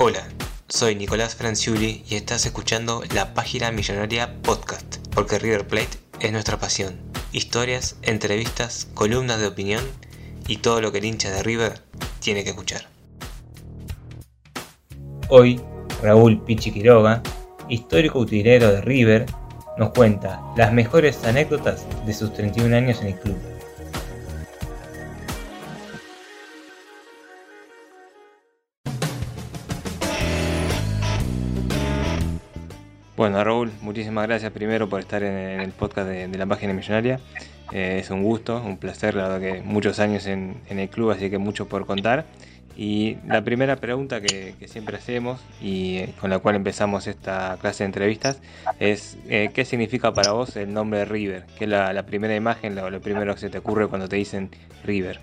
Hola, soy Nicolás Franciuli y estás escuchando la Página Millonaria Podcast, porque River Plate es nuestra pasión. Historias, entrevistas, columnas de opinión y todo lo que el hincha de River tiene que escuchar. Hoy, Raúl Pichi Quiroga, histórico utilero de River, nos cuenta las mejores anécdotas de sus 31 años en el club. Bueno, Raúl, muchísimas gracias primero por estar en el podcast de, la página millonaria. Eh, es un gusto, un placer, la verdad que muchos años en, el club, así que mucho por contar. Y la primera pregunta que, siempre hacemos y eh, con la cual empezamos esta clase de entrevistas es eh, ¿qué significa para vos el nombre de River? ¿Qué es la, primera imagen, lo, lo, primero que se te ocurre cuando te dicen River?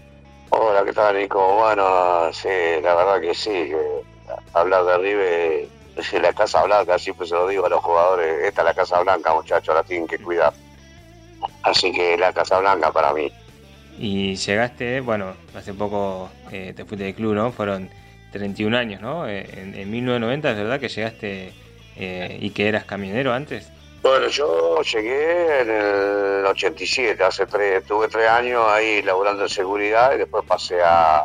Hola, ¿qué tal Nico? Bueno, sí, la verdad que sí, hablar de River la Casa Blanca, siempre se lo digo a los jugadores, esta es la Casa Blanca, muchachos, la tienen que cuidar. Así que la Casa Blanca para mí. Y llegaste, bueno, hace poco eh, te fuiste del club, ¿no? Fueron 31 años, ¿no? Eh, en, 1990 es verdad que llegaste eh, y que eras camionero antes. Bueno, yo llegué en el 87, hace tres, tuve tres años ahí laburando en seguridad y después pasé a...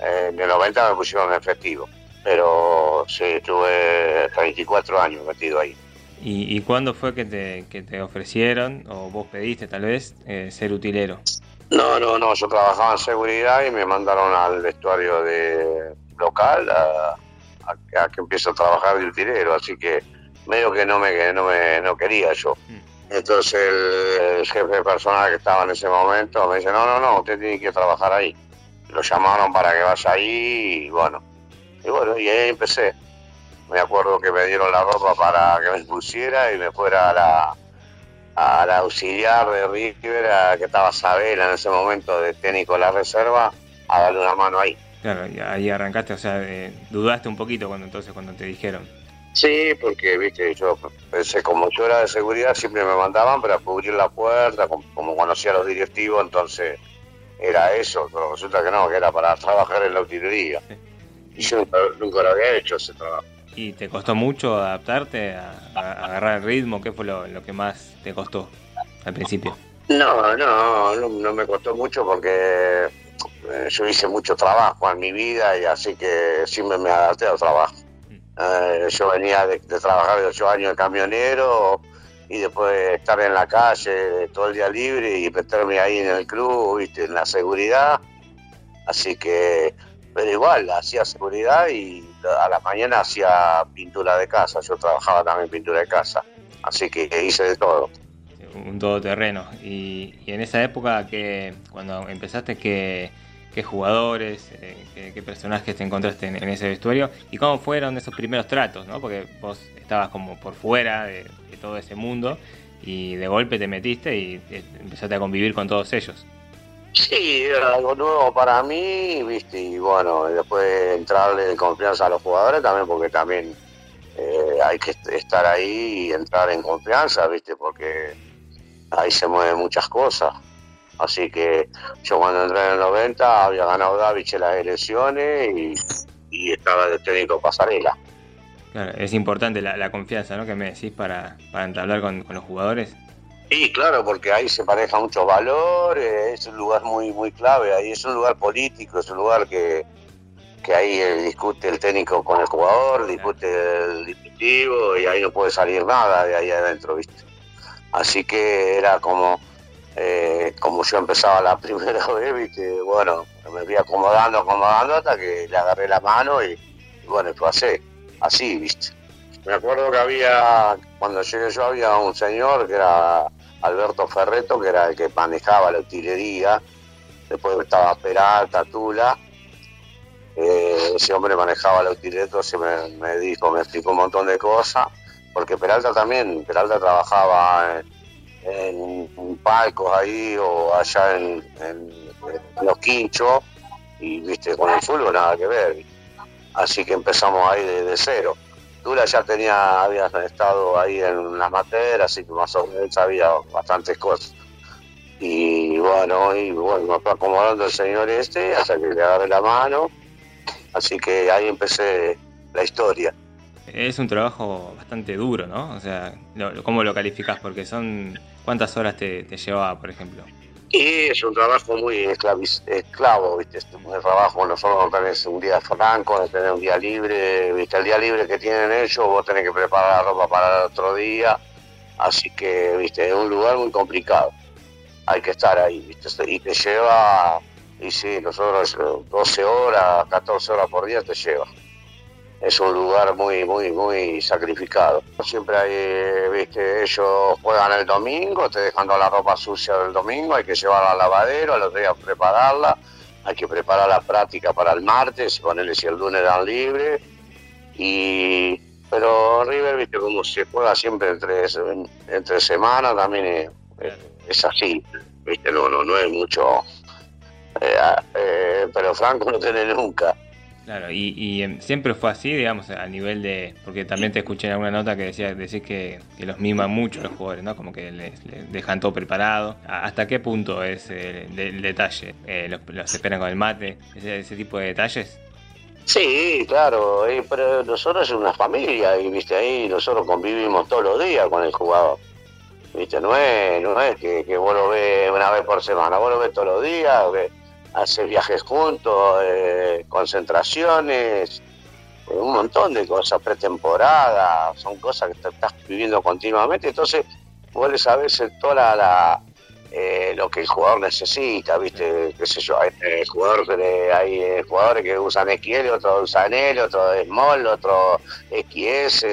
En el 90 me pusieron en efectivo pero sí, tuve 34 años metido ahí. ¿Y, y cuándo fue que te, que te, ofrecieron, o vos pediste tal vez, eh, ser utilero? No, no, no, yo trabajaba en seguridad y me mandaron al vestuario de local a, a, que empiezo a trabajar de utilero, así que medio que no me, no me no quería yo. Mm. Entonces el, jefe de personal que estaba en ese momento me dice, no, no, no, usted tiene que trabajar ahí. Lo llamaron para que vaya ahí y bueno, y bueno, y ahí empecé. Me acuerdo que me dieron la ropa para que me pusiera y me fuera a la, a la auxiliar de River, que estaba Sabela en ese momento de técnico de la reserva, a darle una mano ahí. Claro, y ahí arrancaste, o sea, eh, dudaste un poquito cuando entonces cuando te dijeron. Sí, porque viste, yo pensé como yo era de seguridad siempre me mandaban para cubrir la puerta, como, conocía a los directivos, entonces era eso, pero resulta que no, que era para trabajar en la utilería. Y yo nunca, lo había hecho ese trabajo. ¿Y te costó mucho adaptarte a, agarrar el ritmo? ¿Qué fue lo, que más te costó al principio? No, no, no, me costó mucho porque eh, yo hice mucho trabajo en mi vida y así que siempre me adapté al trabajo. Mm. Eh, yo venía de, trabajar de ocho años de camionero y después estar en la calle todo el día libre y meterme ahí en el club, ¿viste? en la seguridad. Así que pero igual hacía seguridad y a la mañana hacía pintura de casa. Yo trabajaba también pintura de casa, así que hice de todo. Un todoterreno. Y, y en esa época, que cuando empezaste, ¿qué, qué jugadores, eh, qué, personajes te encontraste en, ese vestuario? ¿Y cómo fueron esos primeros tratos? ¿no? Porque vos estabas como por fuera de, de todo ese mundo y de golpe te metiste y eh, empezaste a convivir con todos ellos. Sí, era algo nuevo para mí, viste, y bueno, después entrarle de confianza a los jugadores también, porque también eh, hay que estar ahí y entrar en confianza, viste, porque ahí se mueven muchas cosas. Así que yo cuando entré en el 90 había ganado Davich las elecciones y, estaba de técnico pasarela. Claro, es importante la, confianza ¿no? que me decís para, para entablar con los jugadores. Sí, claro, porque ahí se maneja muchos valores, es un lugar muy muy clave, ahí es un lugar político, es un lugar que, que ahí eh, discute el técnico con el jugador, discute el directivo y ahí no puede salir nada de ahí adentro, ¿viste? Así que era como, eh, como yo empezaba la primera vez, ¿viste? Bueno, me fui acomodando, acomodando hasta que le agarré la mano y, bueno, fue así, así, ¿viste? Me acuerdo que había, cuando llegué yo había un señor que era Alberto Ferreto, que era el que manejaba la utilería, después estaba Peralta, Tula, eh, ese hombre manejaba la utilería, entonces me, me dijo, me explicó un montón de cosas, porque Peralta también, Peralta trabajaba en, en palcos ahí o allá en, los quinchos, y viste, con el fútbol nada que ver. Así que empezamos ahí de, de cero. Ya tenía, había estado ahí en la materia, así que más o menos sabía bastantes cosas. Y bueno, y bueno, me fue acomodando el señor este hasta que le agarré la mano. Así que ahí empecé la historia. Es un trabajo bastante duro, ¿no? O sea, ¿cómo lo calificás? Porque son... ¿Cuántas horas te llevaba, por ejemplo? Y es un trabajo muy esclavo, ¿viste? Un trabajo, nosotros no tenés un día franco, no tenés un día libre, ¿viste? El día libre que tienen ellos, vos tenés que preparar la ropa para el otro día. Así que, ¿viste? Es un lugar muy complicado. Hay que estar ahí, ¿viste? Y te lleva, y sí, nosotros eh, 12 horas, 14 horas por día te lleva. Es un lugar muy, muy, muy sacrificado. Siempre hay, eh, viste, ellos juegan el domingo, te dejan toda la ropa sucia del domingo, hay que llevarla al lavadero, al otro día prepararla, hay que preparar la práctica para el martes, ponerle si el lunes dan libre. Y, pero River, viste, como se juega siempre entre, entre semanas, también es, es así, viste, no, no, no es mucho. eh, eh, pero Franco no tiene nunca. Claro, y, y, em, siempre fue así, digamos, a nivel de... Porque también te escuché en alguna nota que decía decís que, los miman mucho los jugadores, ¿no? Como que les, dejan todo preparado. ¿A- ¿Hasta qué punto es eh, el detalle? Eh, los, los esperan con el mate? Ese, tipo de detalles? Sí, claro, eh, pero nosotros es una familia y viste ahí nosotros convivimos todos los días con el jugador. Viste, no es, no es que, que vos lo ves una vez por semana, vos lo ves todos los días, ves, haces viajes juntos, eh, concentraciones, eh, un montón de cosas, pretemporada, son cosas que te estás viviendo continuamente, entonces vos le sabés toda la, eh, lo que el jugador necesita, viste, qué sé yo, hay, hay jugadores que usan XL, otros usan L, otro Small, otro XS,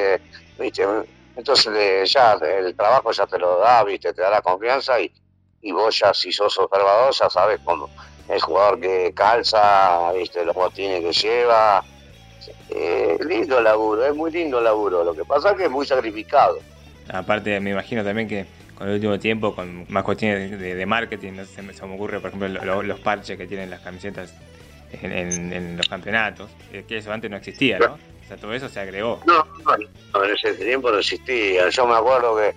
viste, entonces ya el trabajo ya te lo da, viste, te da la confianza y, y vos ya si sos observador ya sabes cómo el jugador que calza, viste, los botines que lleva, eh, lindo laburo, es muy lindo laburo, lo que pasa es que es muy sacrificado. Aparte, me imagino también que con el último tiempo, con más cuestiones de, de- marketing, no sé, se, me, ocurre, por ejemplo, lo- lo- los parches que tienen las camisetas en, en- en los campeonatos, eh, que eso antes no existía, ¿no? O sea, todo eso se agregó. No, no, no, en ese tiempo no existía. Yo me acuerdo que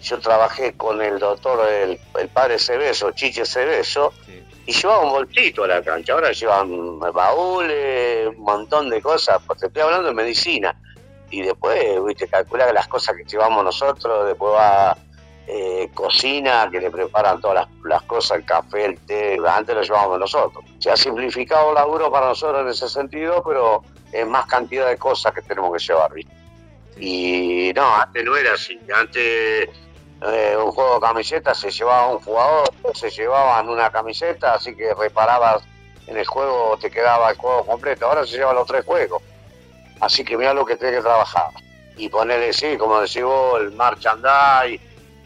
yo trabajé con el doctor, el, el padre Cebeso, Chiche Cebeso, Sí. Y llevaba un bolsito a la cancha. Ahora llevan baúles, un montón de cosas, porque estoy hablando de medicina. Y después, viste, calcula que las cosas que llevamos nosotros, después va eh, cocina, que le preparan todas las, las cosas, el café, el té, antes lo llevábamos nosotros. Se ha simplificado el laburo para nosotros en ese sentido, pero es más cantidad de cosas que tenemos que llevar, ¿viste? Y no, antes no era así. Antes eh, un juego de camisetas se llevaba un jugador, se llevaban una camiseta, así que reparabas en el juego, te quedaba el juego completo. Ahora se llevan los tres juegos. Así que mira lo que tiene que trabajar. Y ponerle, sí, como decís vos, el merchandise,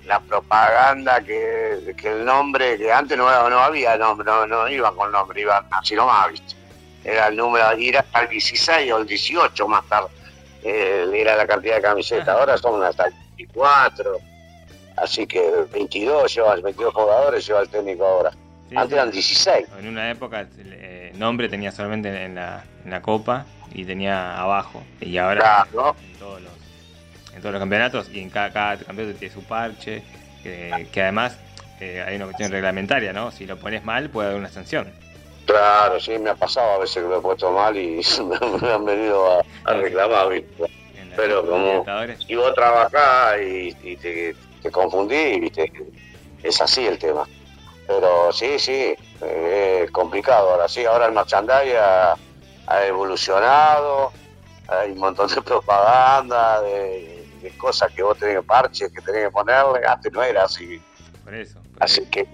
la propaganda, que, que el nombre, que antes no, no había nombre, no, no iban con nombre, iban así nomás, ¿viste? Era el número, ir hasta el 16 o el 18 más tarde, eh, era la cantidad de camisetas. Ahora son hasta el 24, así que 22 lleva, 22 jugadores lleva el técnico ahora. Sí, Antes eran 16. En una época el nombre tenía solamente en la, en la copa y tenía abajo. Y ahora Claro. en, todos los, en todos los campeonatos y en cada, cada campeonato tiene su parche. Que, que además eh, hay una cuestión reglamentaria, ¿no? Si lo pones mal puede haber una sanción. Claro, sí, me ha pasado a veces que lo he puesto mal y me han venido a, a reclamar, Pero como-. Y vos trabajás y, y te, te confundís, ¿viste? Es así el tema. Pero sí, sí, eh, es complicado. Ahora sí, ahora el merchandise ha, ha evolucionado, hay un montón de propaganda, de, cosas que vos tenés parches que tenés que ponerle, antes no era así. Por eso. así que...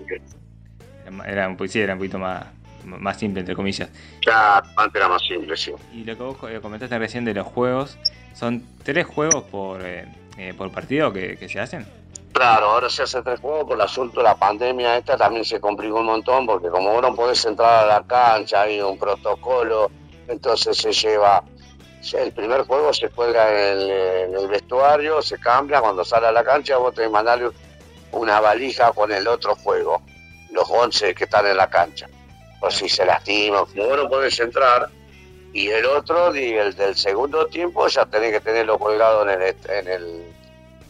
Era, un, poesía era un poquito más, más simple, entre comillas. Ya, antes era más simple, sí. Y lo que vos eh, comentaste recién de los juegos, ¿son tres juegos por, eh, eh, por partido que, que se hacen? Claro, ahora se hace tres juegos por el asunto de la pandemia esta también se complicó un montón porque como vos no podés entrar a la cancha, hay un protocolo, entonces se lleva, el primer juego se juega en el, vestuario, se cambia, cuando sale a la cancha vos tenés que mandarle una valija con el otro juego, los once que están en la cancha, por si se lastima, como vos no podés entrar, y el otro, y el del segundo tiempo, ya tenés que tenerlo colgado en el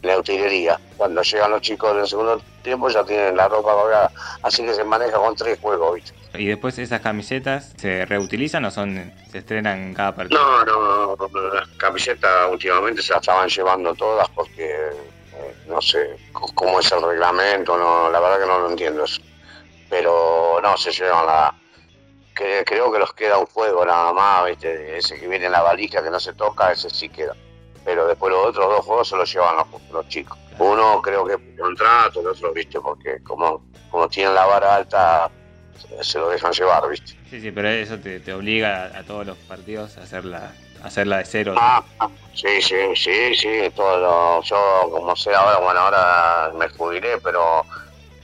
la utilería. Cuando llegan los chicos del segundo tiempo ya tienen la ropa colgada, así que se maneja con tres juegos, ¿viste? ¿Y después esas camisetas se reutilizan o son se estrenan cada partido? No, no, no, las camisetas últimamente se las estaban llevando todas porque eh, no sé cómo es el reglamento, no, la verdad que no lo entiendo eso. Pero no, se llevan la... Que, creo que los queda un juego nada más, ¿viste? Ese que viene en la valija que no se toca, ese sí queda pero después los otros dos juegos se los llevan los, chicos. Uno creo que por contrato, el otro, viste, porque como, como tienen la vara alta, se lo dejan llevar, viste. Sí, sí, pero eso te, obliga a, todos los partidos a hacerla, hacerla de cero. Ah, sí, sí, sí, sí, todo yo como sé ahora, bueno, ahora me jubilé, pero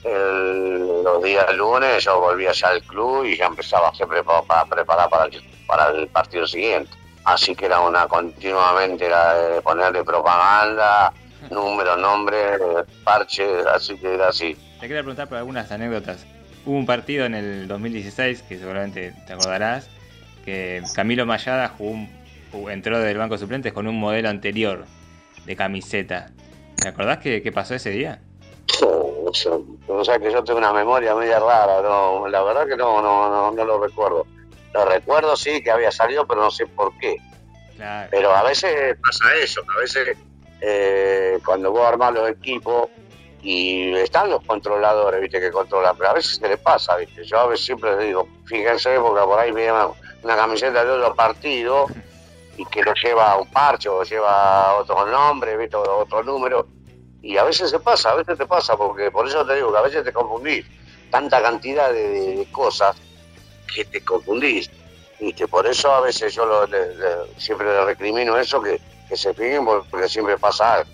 los días lunes yo volvía ya al club y ya empezaba siempre para preparar para para el partido siguiente así que era una continuamente era de ponerle propaganda, número, nombre, parche, así que era así. Te quería preguntar por algunas anécdotas. Hubo un partido en el 2016, que seguramente te acordarás, que Camilo Mayada jugó entró del banco de suplentes con un modelo anterior de camiseta. ¿Te acordás qué, qué pasó ese día? o sea, que yo tengo una memoria media rara, no, la verdad que no, no, no, no lo recuerdo. Lo recuerdo, sí, que había salido, pero no sé por qué. Pero a veces pasa eso, a veces eh, cuando vos armás los equipos y están los controladores, viste, que controlan, pero a veces se les pasa, viste. Yo a veces siempre les digo, fíjense, porque por ahí viene una, camiseta de otro partido y que lo lleva un parche o lleva otro nombre, viste, otro número. Y a veces se pasa, a veces te pasa, porque por eso te digo que a veces te confundís. Tanta cantidad de cosas que te confundís. ¿viste? Por eso a veces yo lo, siempre le recrimino eso, que, se fijen, porque siempre pasa algo.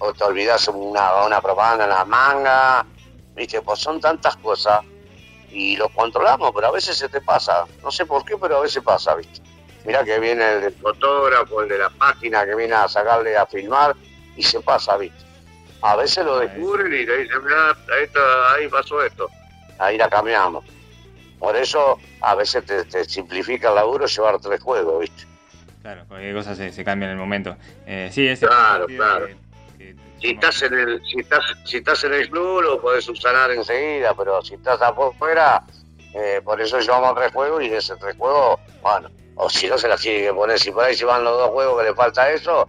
O te olvidas una, propaganda en la manga, ¿viste? Pues son tantas cosas y lo controlamos, pero a veces se te pasa. No sé por qué, pero a veces pasa, ¿viste? Mirá que viene el fotógrafo, el de la página que viene a sacarle a filmar y se pasa, ¿viste? A veces lo descubren y le dicen, mira, ahí pasó esto. Ahí la cambiamos. Por eso a veces te, simplifica el laburo llevar tres juegos, ¿viste? Claro, cualquier cosa se, se cambia en el momento. Eh, sí, es claro, claro. si, estás en el, si, estás, si estás en el club lo podés subsanar enseguida, pero si estás afuera, eh, por eso llevamos tres juegos y de ese tres juegos, bueno, o si no se las tiene que poner, si por ahí se van los dos juegos que le falta eso,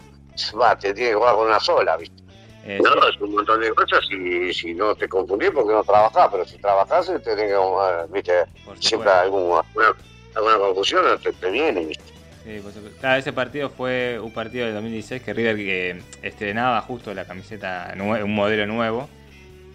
va, te tiene que jugar con una sola, ¿viste? Eh, no, es un montón de cosas y si no te confundís porque no trabajás, pero si trabajás te tenés que, eh, viste, siempre alguna, alguna confusión te, te viene, viste. Sí, ese partido fue un partido del 2016 que River que estrenaba justo la camiseta, un modelo nuevo.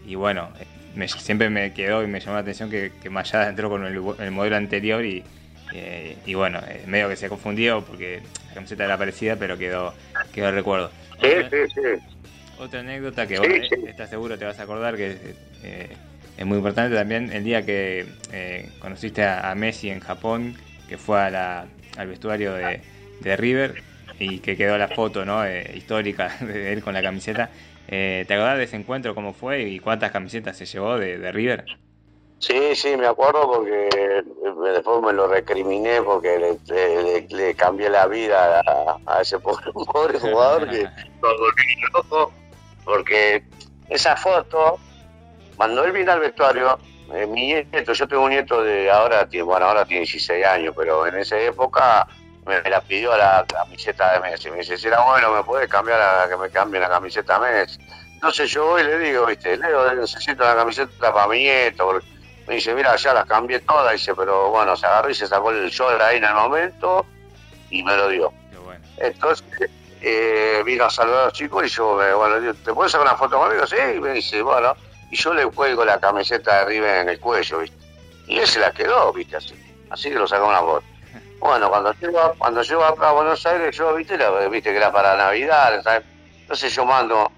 Y bueno, me, siempre me quedó y me llamó la atención que, que Mayada entró con el, modelo anterior y, eh, y bueno, medio que se confundió porque la camiseta era parecida, pero quedó, quedó el recuerdo. Sí, sí, sí. Otra anécdota que vos estás seguro te vas a acordar que eh, es muy importante también el día que eh, conociste a, Messi en Japón, que fue a al vestuario de, River y que quedó la foto ¿no? Eh, histórica de él con la camiseta. ¿Te acordás de ese encuentro, cómo fue y cuántas camisetas se llevó de, River? Sí, sí, me acuerdo porque después me lo recriminé porque le, cambié la vida a, ese pobre, jugador que lo loco porque esa foto, cuando él vino al vestuario, eh, mi nieto, yo tengo un nieto de ahora, bueno, ahora tiene 16 años, pero en esa época me, la pidió la camiseta de Messi. Me dice, si era bueno, me puede cambiar a que me cambie la camiseta Messi. Entonces yo voy y le digo, viste, Leo, necesito la camiseta para mi nieto. Me dice, mira, ya las cambié todas, dice, pero bueno, se agarró y se sacó el short ahí en el momento y me lo dio. Qué bueno. Entonces eh, vino a saludar a los chicos y yo, me- bueno, ¿te puedes sacar una foto conmigo? Sí, y me dice, bueno, y yo le cuelgo la camiseta de River en el cuello, ¿viste? Y él se la quedó, ¿viste? Así, así que lo sacó una foto. Bueno, cuando llego, cuando llego acá a Buenos Aires, yo, ¿viste? La- viste que era para Navidad. Entonces yo mando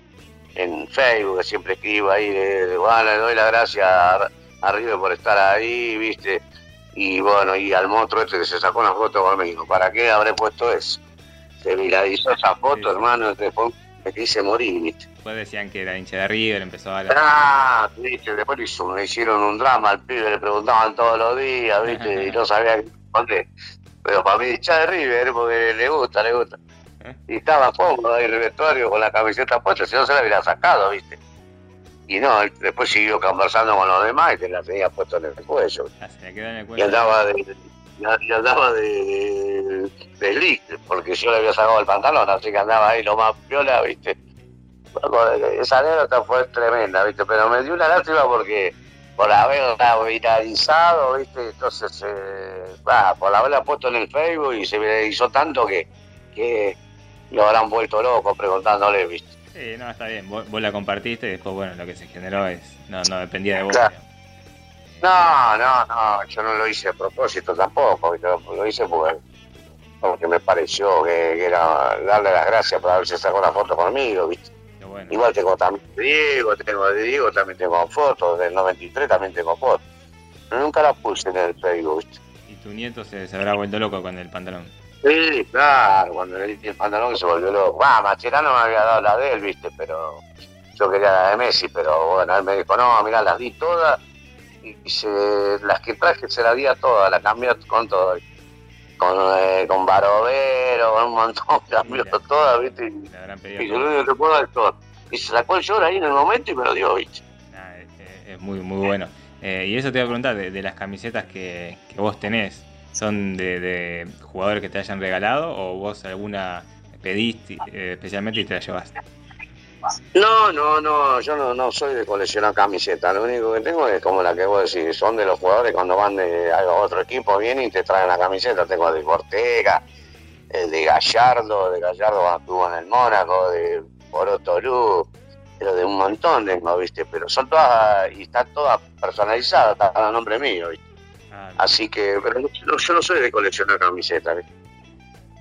en Facebook, que siempre escribo ahí, de, bueno, le doy las gracias a, a River por estar ahí, ¿viste? Y bueno, y al monstruo este que se sacó una foto conmigo, ¿para qué habré puesto eso? Se viralizó esa foto, Sí. hermano, después me quise morir, ¿viste? Después decían que era hincha de River, empezó a hablar. Ah, ¿viste? Después hizo- hicieron un drama al pibe, le preguntaban todos los días, ¿viste? Y no sabía qué responder. Pero para mí, hincha de River, porque le gusta, le gusta. ¿Eh? Y estaba cómodo ahí en el vestuario con la camiseta puesta, si no se la hubiera sacado, ¿viste? Y no, después siguió conversando con los demás y te la tenía puesto en el cuello. Ah, se quedó en el Y cuello. andaba de, y andaba de, de, de porque yo le había sacado el pantalón, así que andaba ahí lo más piola, ¿viste? Esa anécdota fue tremenda, ¿viste? Pero me dio una lástima porque por haberla viralizado, ¿viste? Entonces, eh, bah, por haberla puesto en el Facebook y se viralizó tanto que, que lo habrán vuelto loco preguntándole, ¿viste? Sí, no, está bien. Vos, vos la compartiste y después, bueno, lo que se generó es. No, no dependía de vos. Claro. No, no, no, yo no lo hice a propósito tampoco, ¿viste? lo hice porque, porque me pareció que, que era darle las gracias por haberse sacado una foto conmigo, ¿viste? Bueno. Igual tengo también Diego, tengo Diego, también tengo fotos, del 93 también tengo fotos. Pero nunca las puse en el Facebook, ¿viste? Y tu nieto se, se habrá vuelto loco con el pantalón. Sí, claro, cuando le di el pantalón se volvió loco. Va, Macherano me había dado la de él, ¿viste? Pero yo quería la de Messi, pero bueno, él me dijo, no, mirá, las di todas y se, las que traje se las di a todas, las cambió con todo. Con, eh, con Barovero, con un montón, cambió todas, ¿viste? Y, yo lo único que puedo es todo. Y se sacó el short ahí en el momento y me lo dio, ¿viste? Nah, es, muy, muy bueno. Eh, y eso te iba a preguntar, de, de las camisetas que, que vos tenés, ¿son de, de jugadores que te hayan regalado o vos alguna pediste eh, especialmente y te la llevaste? No, no, no, yo no, no soy de coleccionar camisetas, lo único que tengo es como la que vos decís, son de los jugadores cuando van de a otro equipo, vienen y te traen la camiseta, tengo de Ortega, el de Gallardo, de Gallardo estuvo en el Mónaco, de Borotolú, pero de un montón tengo, viste, pero son todas, y están todas personalizadas, están a nombre mío, ¿viste? Así que, pero no- yo no soy de coleccionar camisetas, ¿viste?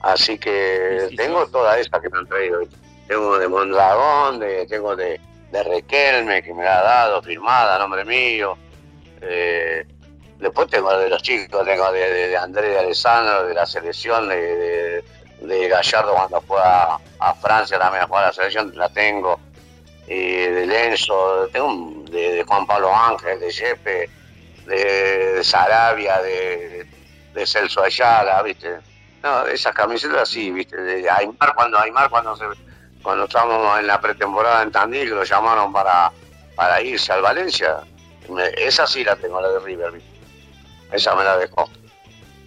Así que Sí, sí, tengo sos. todas esas que me han traído, ¿viste? Tengo de Mondragón, de, tengo de, de Requelme, que me la ha dado, firmada nombre mío. Eh, después tengo de los chicos, tengo de, de, de Andrés de Alessandro, de la selección, de, de, Gallardo cuando fue a, a Francia también a jugar a la selección, la tengo. De Lenzo, tengo de, Juan Pablo Ángel, de Yepe, de, de Sarabia, de, de Celso Ayala, ¿viste? No, esas camisetas sí, ¿viste? De Aymar cuando Aymar cuando se, cuando estábamos en la pretemporada en Tandil, que lo llamaron para, para irse al Valencia, me- esa sí la tengo, la de River. Esa me la dejó.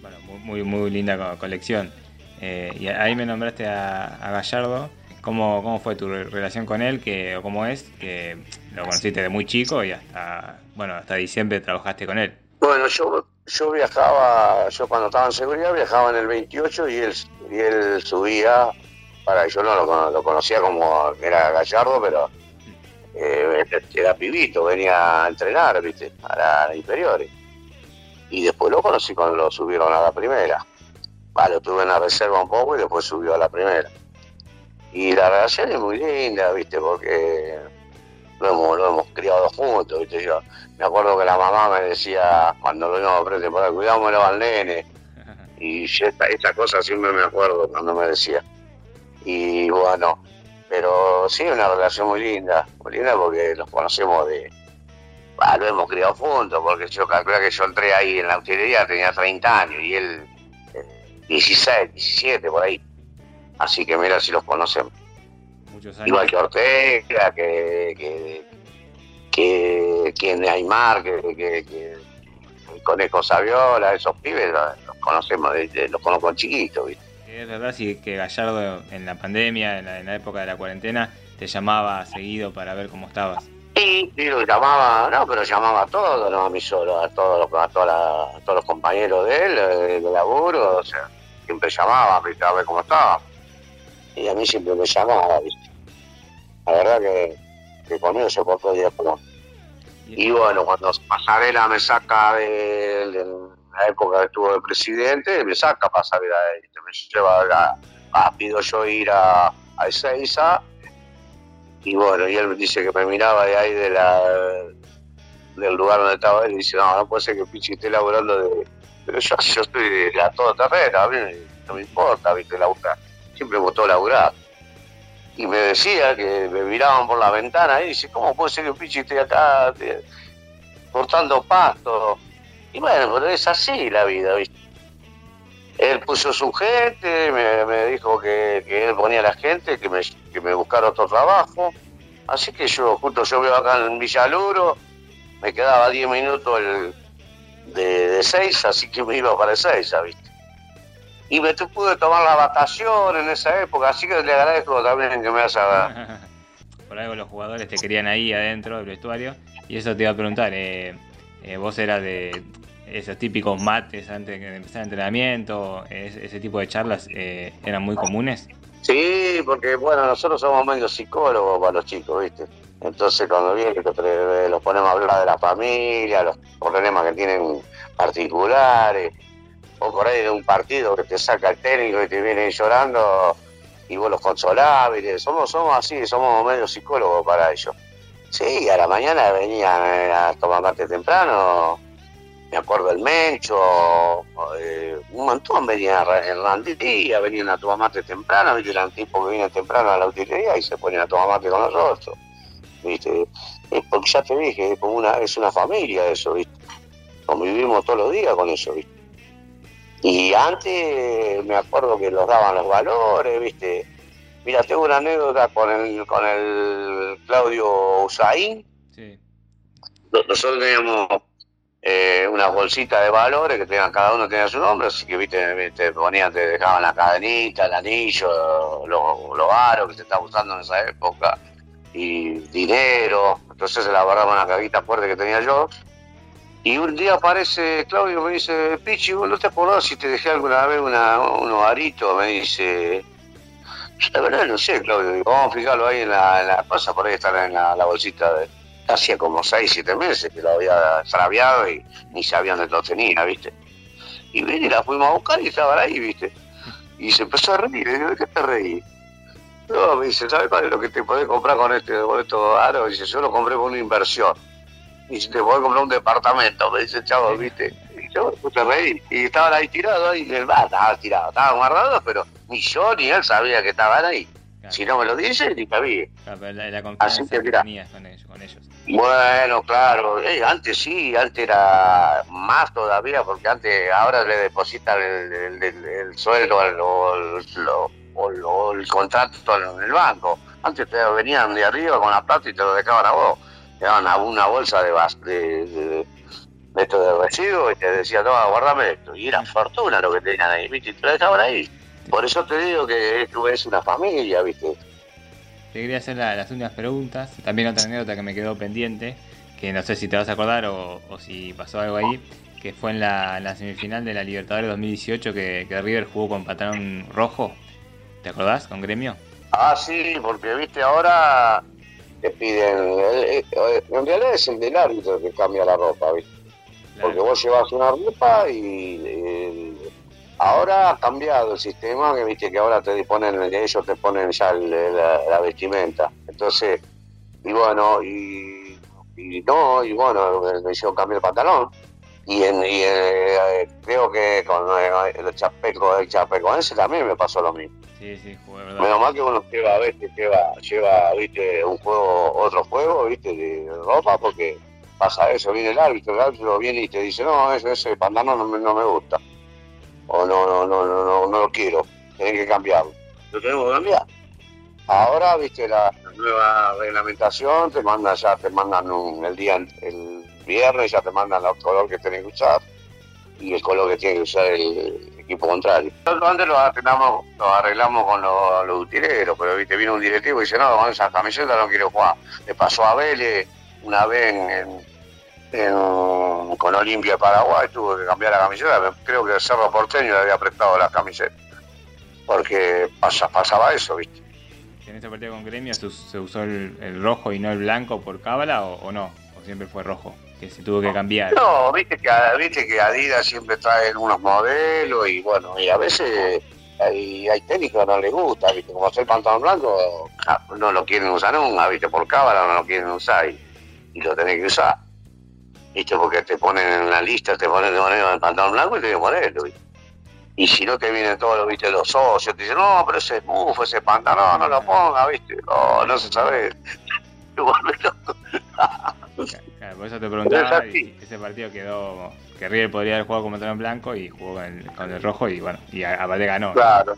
bueno, muy, muy, muy linda co- colección. Eh, y ahí me nombraste a, a Gallardo. ¿Cómo, ¿Cómo fue tu re- relación con él? Que, ¿O cómo es? Que lo conociste de muy chico y hasta, bueno, hasta diciembre trabajaste con él. Bueno, yo, yo viajaba, yo cuando estaba en seguridad viajaba en el 28 y él, y él subía, para yo no lo, lo conocía como era Gallardo, pero eh, era pibito, venía a entrenar, viste, a la- inferiores. Y después lo conocí cuando lo subieron a la primera. Vale, lo tuve en la reserva un poco y después subió a la primera. Y la relación es muy linda, viste, porque lo hemos, lo hemos criado juntos, viste, yo me acuerdo que la mamá me decía, cuando lo íbamos a pretemporada, cuidámoslo al nene. Y esta, esta cosa siempre me acuerdo cuando me decía. Y bueno, pero sí, una relación muy linda, muy linda porque nos conocemos de... bah, lo hemos criado juntos, porque yo calculo que yo entré ahí en la utilería, tenía 30 años y él eh, 16, 17 por ahí. Así que mira si los conocemos. Muchos años. Igual que Ortega, que, que, que, que Neymar, que, que, que el Conejo Saviola, esos pibes los, los conocemos, los conozco chiquitos, ¿viste? Es verdad sí, que Gallardo en la pandemia, en la, en la época de la cuarentena, te llamaba seguido para ver cómo estabas. Y, y lo llamaba, no, pero llamaba a todos, no a mí solo, a todos los, a, toda la- a todos los compañeros de él, eh, de laburo, o sea, siempre llamaba, a ver cómo estaba. Y a mí siempre me llamaba, ¿viste? La verdad que, que conmigo se portó bien como. Y bueno, cuando Pasarela me saca de, de la época que estuvo de presidente, me saca Pasarela, ¿viste? me lleva a, a- pido yo ir a, a Ezeiza, y bueno, y él dice que me miraba de ahí de la, del lugar donde estaba él y dice, no, no puede ser que Pichi esté laburando de... Pero yo, estoy de la todoterrena, a mí no me importa, viste, laburar. Siempre gustó laburar. Y me decía que me miraban por la ventana y dice, ¿cómo puede ser que Pichi esté acá de- cortando pasto? Y bueno, pero es así la vida, viste. Él puso su gente, me, dijo que, que él ponía la gente, que me, que me buscara otro trabajo. Así que yo, justo yo vivo acá en Villaluro, me quedaba 10 minutos el, de, de seis, así que me iba para seis, ¿viste? Y me pude tomar la vacación en esa época, así que le agradezco también que me haya... Por algo los jugadores te querían ahí adentro del vestuario. Y eso te iba a preguntar, eh, eh, vos eras de esos típicos mates antes de empezar el entrenamiento, ese, tipo de charlas eh, eran muy comunes. Sí, porque bueno, nosotros somos medio psicólogos para los chicos, ¿viste? Entonces cuando vienen los, pre- los ponemos a hablar de la familia, los problemas que tienen particulares, o por ahí de un partido que te saca el técnico y te viene llorando y vos los consolás. Somos, somos así, somos medio psicólogos para ellos. Sí, a la mañana venían eh, a tomar mate temprano, me acuerdo el Mencho, eh, un montón venían en Randía, venían a tomar mate temprano, ¿viste? eran tipos que vienen temprano a la utilería y se ponían a tomar mate con nosotros, ¿viste? Porque ya te dije, es una, es una familia eso, ¿viste? Convivimos todos los días con eso, ¿viste? Y antes me acuerdo que los daban los valores, ¿viste? Mira, tengo una anécdota con el, con el Claudio Usain, Sí. no- nosotros teníamos eh, unas bolsitas de valores que tenían, cada uno tenía su nombre, así que viste, te ponían, te dejaban la cadenita, el anillo, los, los aros que se estaban usando en esa época, y dinero, entonces se la guardaba en una cajita fuerte que tenía yo. Y un día aparece Claudio y me dice, Pichi, ¿vos no te acordás si te dejé alguna vez una, unos aritos? Me dice, la verdad no sé, Claudio, vamos a fijarlo ahí en la, en la por ahí están en la, la bolsita de, hacía como 6, 7 meses que lo había extraviado y ni sabían dónde lo tenía, ¿viste? Y vine y la fuimos a buscar y estaban ahí, ¿viste? Y se empezó a reír, le digo, ¿de qué te reí? No, me dice, ¿sabes cuál es lo que te podés comprar con este con estos aros? Dice, yo lo compré por una inversión. Y te podés comprar un departamento, me dice, chavo, ¿viste? Y yo me puse a. Y estaban ahí tirados, ahí, el bar estaba tirado, estaban guardados, pero ni yo ni él sabía que estaban ahí. Claro. Si no me lo dice, ni sabía. Claro, pero la, la confianza Así que que mira. tenías con ellos. Con ellos. Bueno, claro, eh, antes sí, antes era más todavía, porque antes ahora le depositan el, el- el- el sueldo o el, o o contrato en el banco. Antes te venían de arriba con la plata y te lo dejaban a vos. Te daban a una bolsa de, de, de, de esto de residuos y te decían, toma, guardame esto. Y era fortuna lo que tenían ahí, ¿viste? Y te lo dejaban ahí. Por eso te digo que es una familia, ¿viste? Te quería hacer la- las últimas preguntas. También otra anécdota que me quedó pendiente, que no sé si te vas a acordar o, o si pasó algo ahí, que fue en la, en la semifinal de la Libertadores 2018 que, que River jugó con pantalón rojo. ¿Te acordás? Con gremio. Ah, sí, porque viste, ahora te piden. En realidad es el del árbitro que cambia la ropa, ¿viste? Porque vos llevas una ropa y. ahora ha cambiado el sistema, que viste que ahora te disponen, ellos te ponen ya el- la, la vestimenta. Entonces, y bueno, y, y no, y bueno, me, hicieron cambiar el pantalón. Y, en, y eh, creo que con eh, el chapeco, el chapecoense también me pasó lo mismo. Sí, sí, ¿verdad? Menos mal que uno lleva, ¿viste? lleva, lleva, viste, un juego, otro juego, viste, de ropa, porque pasa eso, viene el árbitro, el árbitro viene y te dice, no, ese, ese pantalón no me, no me gusta. O no, no, no, no, no, no lo quiero, tenés que cambiarlo. Lo tenemos que cambiar. Ahora, viste, la nueva reglamentación, te mandan ya, te mandan un- el día, el viernes, ya te mandan el color que tenés que usar y el color que tiene que usar el equipo contrario. Nosotros antes lo arreglamos, lo arreglamos con los, los utileros, pero viste, vino un directivo y dice, no, con esa camiseta no quiero jugar. Le pasó a Vélez, una vez en, en- con Olimpia Paraguay, tuve que cambiar la camiseta. Creo que Cerro Porteño le había prestado la camiseta. Porque pasa, pasaba eso, ¿viste? ¿En este partido con Gremio se, us- se usó el, el rojo y no el blanco por cábala o, o no? ¿O siempre fue rojo? Que se tuvo que cambiar. No, viste que, viste que Adidas siempre trae unos modelos y bueno, y a veces hay, hay técnicos que no les gusta, viste, como hacer pantalón blanco, ja, no lo quieren usar nunca, viste, por cámara no lo quieren usar y, y lo tenés que usar. Viste, porque te ponen en la lista, te ponen, te ponen el pantalón blanco y tenés que ponerlo, viste. Y si no te vienen todos, viste, los socios, te dicen, no, pero ese es bufo, ese pantalón, no lo ponga, viste, no, no se sabe. Te. Claro, por eso te preguntaba. Es. Y ese partido quedó. Que River podría haber jugado con pantalón blanco y jugó con el, con el rojo y bueno, y a- aparte ganó. Claro.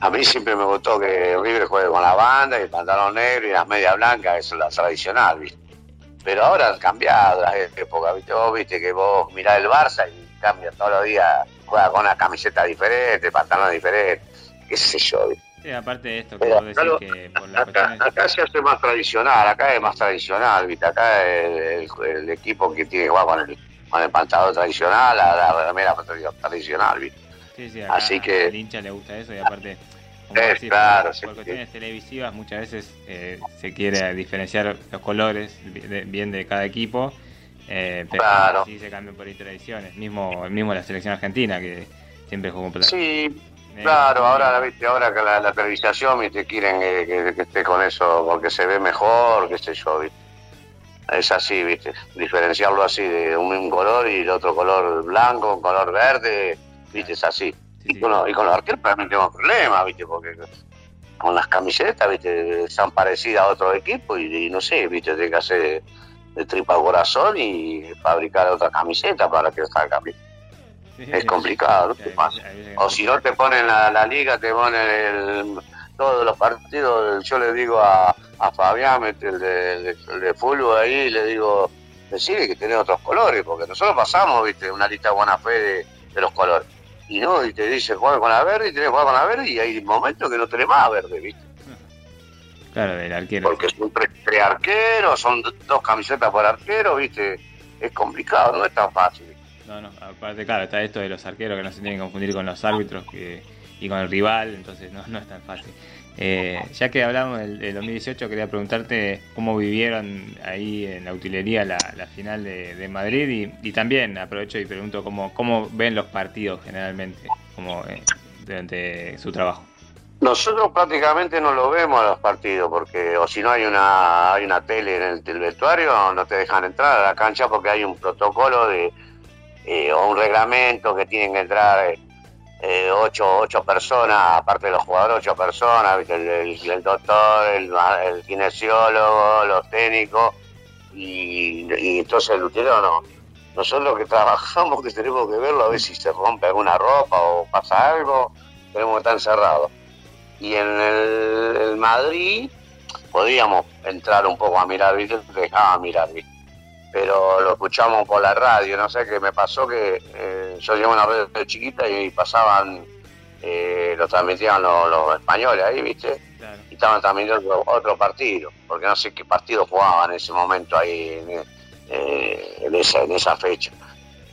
A mí siempre me gustó que River juegue con la banda y el pantalón negro y las medias blancas, eso es la tradicional, ¿viste? Pero ahora han cambiado las épocas, ¿viste? Vos viste que vos mirás el Barça y cambia todos los días, juega con una camiseta diferente, pantalón diferente, qué sé yo, ¿viste? Sí, aparte de esto, Pero, claro, que por las Acá, cuestiones. acá se hace más tradicional, acá es más tradicional, ¿viste? Acá el, el- el equipo que tiene que jugar con el, con el pantalón tradicional, la, la remera tradicional, ¿viste? Sí, sí, acá Así que- al hincha le gusta eso y aparte, como decís, claro, por, sí, por sí. cuestiones televisivas muchas veces eh, se quiere diferenciar los colores bien de cada equipo, eh, pero Claro. sí se cambian por tradiciones, mismo, mismo la selección argentina que siempre jugó con Sí, Eh, Claro, ahora, viste, ahora que la, la televisación, viste, quieren que, que- que esté con eso porque se ve mejor, qué sé yo, viste. Es así, viste, diferenciarlo así de un mismo color y el otro color blanco, un color verde, viste, es así. Sí, Y sí. con, los, y con los arqueros también tenemos problemas, viste, porque con las camisetas, viste, son parecidas a otros equipos y, y no sé, viste, tiene que hacer de tripa corazón y fabricar otra camiseta para que salga bien. Sí, Es sí. complicado, ¿no? Sí, veces que O si no te ponen la, la liga, te ponen el, todos los partidos. Yo le digo a, a Fabián, el de, el de- fútbol ahí, le digo, decide que tiene otros colores, porque nosotros pasamos, viste, una lista de buena fe de, de los colores. Y no, y te dice juega con la verde, y tenés que jugar con la verde, y hay momentos que no tenés más verde, viste. Claro, del arquero. Porque son tres, tres arqueros, son dos camisetas por arquero, viste. Es complicado, no es tan fácil. No, no, aparte, claro, está esto de los arqueros que no se tienen que confundir con los árbitros que, y con el rival, entonces no, no es tan fácil. Eh, ya que hablamos del, del 2018, quería preguntarte cómo vivieron ahí en la utilería la, la final de, de Madrid y, y también aprovecho y pregunto cómo, cómo ven los partidos generalmente como eh, durante su trabajo. Nosotros prácticamente no lo vemos a los partidos, porque o si no hay una hay una tele en el, vestuario, no te dejan entrar a la cancha porque hay un protocolo de eh, o un reglamento que tienen que entrar eh, ocho, ocho personas, aparte de los jugadores, ocho personas. El, doctor, el, el kinesiólogo, los técnicos, y, entonces el utilero no. Nosotros que trabajamos, que tenemos que verlo a ver si se rompe alguna ropa o pasa algo, tenemos que estar encerrados. Y en el, Madrid podíamos entrar un poco a mirar, ¿viste? Te dejaban mirar, ¿viste? Pero lo escuchamos por la radio, no sé qué me pasó que eh, yo llevo una red chiquita y pasaban, eh, lo transmitían los, los españoles ahí, ¿viste? Claro. y estaban transmitiendo otro, partido, porque no sé qué partido jugaban en ese momento ahí, en, eh, en esa, en esa fecha.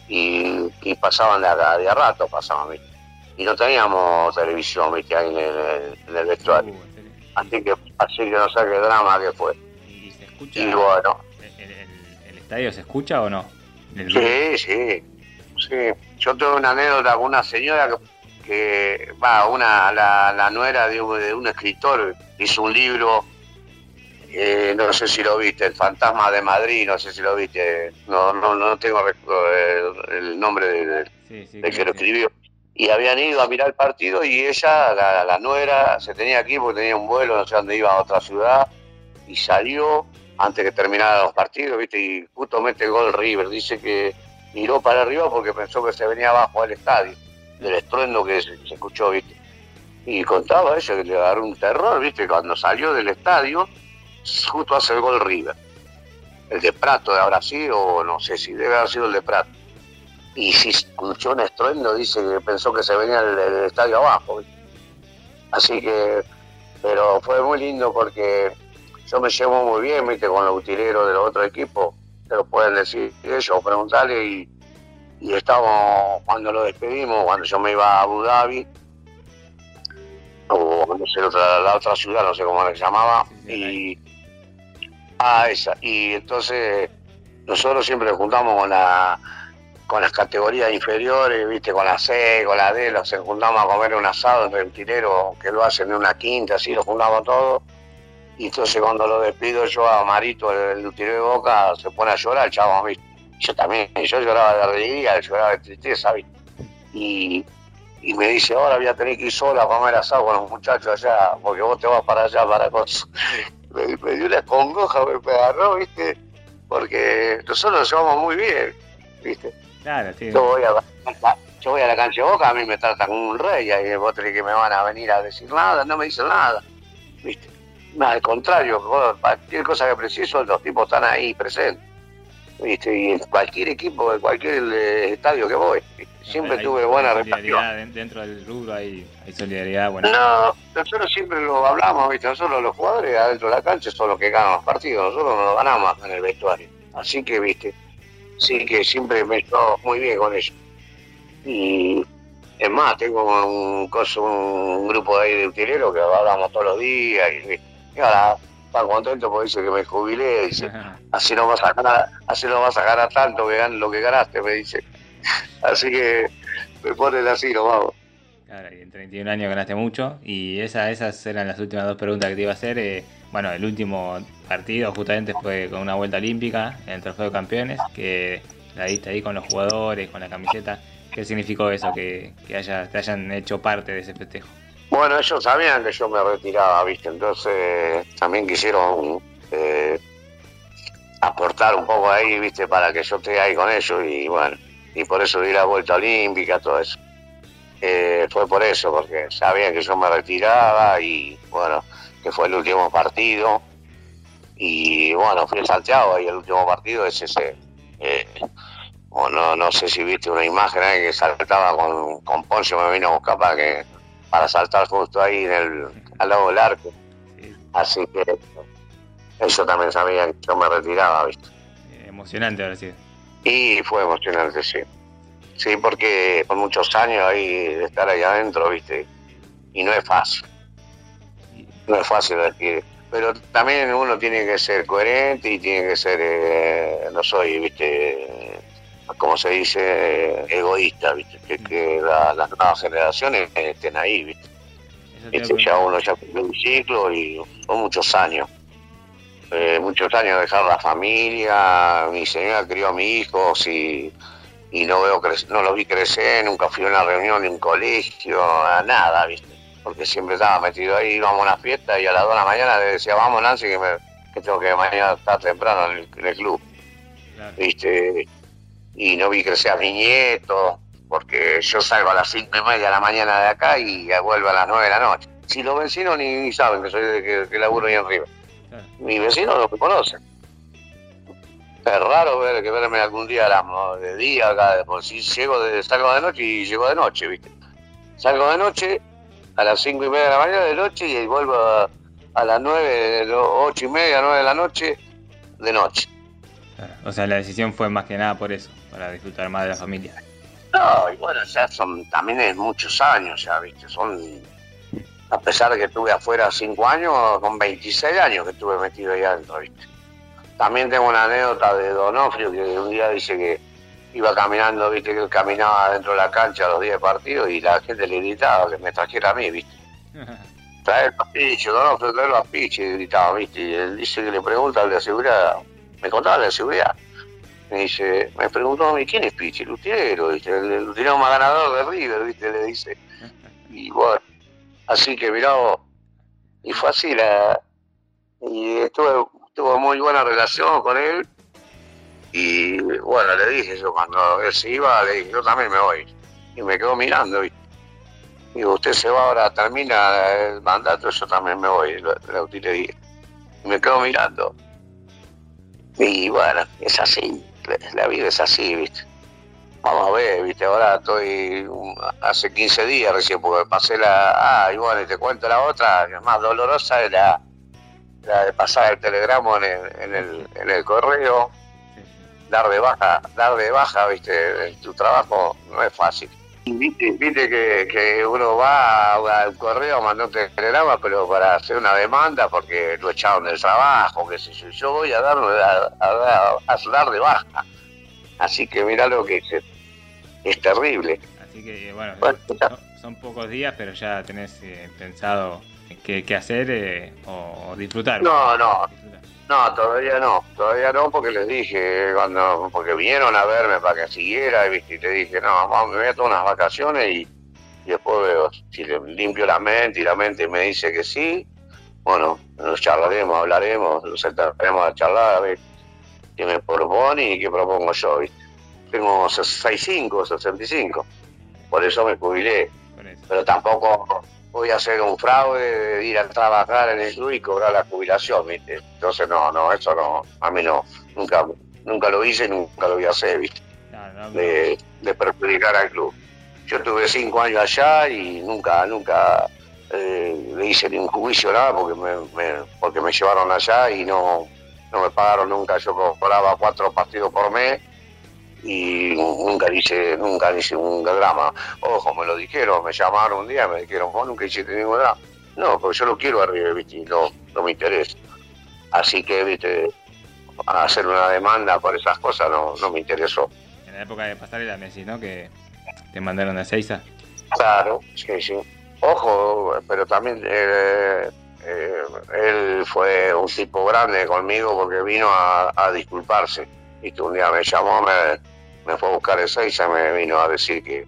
Y, y pasaban de a, de a rato, pasaban, ¿viste? Y no teníamos televisión, ¿viste? Ahí en el, en el vestuario. Uh. Así que, así que no sé qué drama que fue. ¿Y, se escucha? Y bueno, ¿El, el- el estadio se escucha o no? Sí, sí, sí. Yo tuve una anécdota con una señora que, que va, una, la, la nuera de un, de un escritor, hizo un libro Eh, no sé si lo viste, El Fantasma de Madrid, no sé si lo viste, no, no, no tengo el, el nombre de, de- Sí, sí, de que lo que- escribió. Y habían ido a mirar el partido y ella, la, la nuera, se tenía aquí porque tenía un vuelo, no sé dónde iba, a otra ciudad, y salió antes que terminaran los partidos, ¿viste? Y justo mete gol River. Dice que miró para arriba porque pensó que se venía abajo del estadio, del estruendo que se, se escuchó, ¿viste? Y contaba ella que le agarró un terror, ¿viste? Cuando salió del estadio, justo hace el gol River. El de Prato de ahora sí, o no sé si debe haber sido el de Prato. Y si escuchó un estruendo, dice que pensó que se venía el, el estadio abajo. ¿viste? Así que, pero fue muy lindo porque yo me llevo muy bien, viste, con los utileros de los otros equipos, te lo pueden decir ellos, preguntarle y, y estábamos, cuando lo despedimos, cuando yo me iba a Abu Dhabi, o no sé, otra, la otra ciudad, no sé cómo se llamaba, y... Ah, esa. Y entonces nosotros siempre nos juntamos con la con las categorías inferiores, viste, con la C, con la D, los juntamos a comer un asado en el utilero, que lo hacen en una quinta, así lo juntamos todo. Y entonces cuando lo despido yo a Marito, el, utilero de Boca, se pone a llorar, el chavo, ¿viste? Yo también, yo lloraba de alegría, lloraba de tristeza, ¿viste? Y, y me dice, ahora voy a tener que ir sola a comer asado con los muchachos allá, porque vos te vas para allá para cosas. Me, me dio una congoja, me agarró, ¿viste? Porque nosotros nos llevamos muy bien, ¿viste? Claro, sí. Yo voy a, yo voy a la cancha de Boca, a mí me tratan como un rey, y vos tenés que me van a venir a decir nada, no me dicen nada, ¿viste? No, al contrario, cualquier cosa que preciso, los tipos están ahí presentes. ¿viste? Y en cualquier equipo, en cualquier eh, estadio que voy, siempre Hay tuve buena solidaridad relación. Dentro del rubro hay, hay solidaridad, bueno. No, nosotros siempre lo hablamos, ¿viste? Nosotros los jugadores adentro de la cancha son los que ganan los partidos, nosotros no ganamos en el vestuario. Así que, ¿viste? Sí que siempre me llevo muy bien con ellos. Y es más, tengo un grupo de ahí de utileros que hablamos todos los días y, ¿viste? Y ahora está contento porque dice que me jubilé, dice, así no vas a ganar, así no vas a ganar tanto que gan- lo que ganaste, me dice. Así que me ponen así, no vamos. Claro, y en 31 años ganaste mucho. Y esa, esas eran las últimas dos preguntas que te iba a hacer. Eh, bueno, el último partido justamente fue con una vuelta olímpica en el Trofeo de Campeones, que la diste ahí con los jugadores, con la camiseta. ¿Qué significó eso? Que, que haya, te hayan hecho parte de ese festejo. Bueno, ellos sabían que yo me retiraba, ¿viste? Entonces también quisieron eh, aportar un poco ahí, ¿viste? Para que yo esté ahí con ellos y bueno, y por eso di la vuelta olímpica, todo eso. Eh, fue por eso, porque sabían que yo me retiraba y bueno, que fue el último partido. Y bueno, fui a Santiago y el último partido es ese. Eh, o no, no sé si viste una imagen ahí que saltaba con, con Poncio, me vino a buscar para que para saltar justo ahí en el, al lado del arco. Sí, Así que eso también sabían que yo me retiraba, ¿viste? eh, emocionante ahora sí. Y fue emocionante, sí. Sí, porque por muchos años ahí de estar ahí adentro, ¿viste? Y no es fácil, no es fácil decir. Pero también uno tiene que ser coherente y tiene que ser, eh, no soy, ¿viste? Como se dice, eh, egoísta, ¿viste? Que, que la- las nuevas generaciones estén ahí, ¿viste? Este, ya uno ya cumplió un ciclo y son muchos años. Eh, muchos años de dejar la familia, mi señora crió a mis hijos y, y no veo no lo vi crecer, nunca fui a una reunión en un colegio, a nada, ¿viste? Porque siempre estaba metido ahí, íbamos a una fiesta y a las 2 de la mañana le decía, vamos Nancy, que, me- que tengo que mañana estar temprano en el, en el club. Claro. ¿viste? Y no vi crecer a mi nieto, porque yo salgo a las cinco y media de la mañana de acá y vuelvo a las nueve de la noche. Si los vecinos ni, ni saben que soy de que, que laburo ahí arriba. Claro. Mis vecinos no me conocen. Es raro ver que verme algún día de día acá, por si llego de, salgo de noche y llego de noche, ¿viste? Salgo de noche a las cinco y media de la mañana de noche y vuelvo a, a las nueve, lo- ocho y media, nueve de la noche, de noche. Claro. O sea, la decisión fue más que nada por eso, para disfrutar más de la familia. No, y bueno, ya son, también es muchos años ya, ¿viste? Son, a pesar de que estuve afuera cinco años, con 26 años que estuve metido ahí adentro, ¿viste? También tengo una anécdota de Donofrio que un día dice que iba caminando, ¿viste? Que él caminaba dentro de la cancha los días de partido y la gente le gritaba que me trajera a mí, ¿viste? Trae el papiche, Donofrio, trae el papiche, gritaba, ¿viste? Y él dice que le pregunta al de seguridad, me contaba el de seguridad. Me dice, me preguntó a mí, ¿quién es Pichi? El utilero, ¿viste? El, el utilero más ganador de River, ¿viste? Le dice. Y bueno, así que mirá vos, y fue así la... Y estuve, tuve muy buena relación con él. Y bueno, le dije yo, cuando él se iba, le dije, yo también me voy. Y me quedó mirando, ¿viste? Digo, usted se va ahora, termina el mandato, yo también me voy, la, utilería. Y me quedo mirando. Y bueno, es así, la vida es así, ¿viste? Vamos a ver, ¿viste? Ahora estoy um, hace 15 días recién, porque pasé la... Ah, y bueno, y te cuento la otra, que es más dolorosa, es la, la de pasar el telegramo en el, en el, en el correo, dar de baja, dar de baja, viste, en tu trabajo no es fácil. Viste, viste que, que uno va al correo a mandar un telegrama, pero para hacer una demanda porque lo echaron del trabajo, que sé yo, yo voy a dar, a, a- a dar de baja. Así que mira lo que es, es terrible. Así que, bueno, Bueno, son, son pocos días, pero ya tenés eh, pensado qué, qué hacer eh, o, disfrutar. No, no. No, todavía no, todavía no, porque les dije, cuando porque vinieron a verme para que siguiera, y, ¿viste? y te dije, no, vamos, me voy a tomar unas vacaciones y, y después veo si le limpio la mente y la mente me dice que sí, bueno, nos charlaremos, hablaremos, nos sentaremos a charlar, a ver qué me propone y qué propongo yo, ¿viste? Tengo 65, 65, por eso me jubilé pero tampoco voy a hacer un fraude de ir a trabajar en el club y cobrar la jubilación, ¿viste? Entonces, no, no, eso no, a mí no, nunca, nunca lo hice y nunca lo voy a hacer, ¿viste? No, no, pero- De, de perjudicar al club. Yo tuve cinco años allá y nunca, nunca eh, le hice ningún juicio, nada, porque me, me- porque me llevaron allá y no, no me pagaron nunca, yo cobraba cuatro partidos por mes y nunca hice, nunca hice un drama. Ojo, me lo dijeron, me llamaron un día, me dijeron, vos nunca hiciste ningún drama. No, porque yo lo quiero arriba, ¿viste? y no, no me interesa. Así que, viste, hacer una demanda por esas cosas no, no me interesó. En la época de pasarela me decís, ¿no? Que te mandaron a Seiza. Claro, sí, sí. Ojo, pero también eh, eh, él fue un tipo grande conmigo porque vino a, a disculparse. ¿viste? Un día me llamó, me, me fue a buscar el Seiza, me vino a decir que,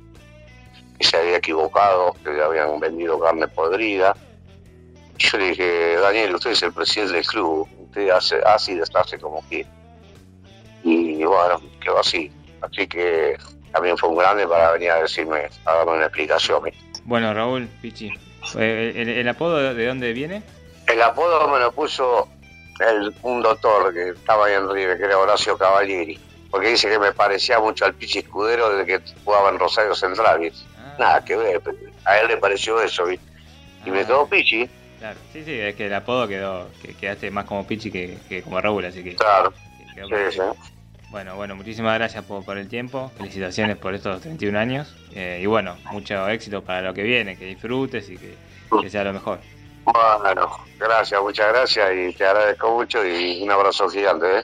que se había equivocado, que le habían vendido carne podrida. Y yo le dije, Daniel, usted es el presidente del club, usted hace así y deshace como quiere. Y bueno, quedó así. Así que también fue un grande para venir a decirme, a darme una explicación. Bueno, Raúl, Pichi, eh, ¿el, el apodo de- de dónde viene? El apodo me lo puso el, un doctor que estaba ahí en River, que era Horacio Cavalieri, porque dice que me parecía mucho al Pichi Escudero desde que jugaba en Rosario Central. ¿viste? Ah, Nada que ver, a él le pareció eso. ¿viste? Y me ah, quedó Pichi, Claro, sí, sí, es que el apodo quedó, que quedaste más como Pichi que, que como Raúl, así que, claro. que Sí, sí. Bueno, bueno, muchísimas gracias por, por el tiempo, felicitaciones por estos 31 años eh, y bueno, mucho éxito para lo que viene, que disfrutes y que, que sea lo mejor. Bueno, gracias, muchas gracias y te agradezco mucho y un abrazo gigante. ¿eh?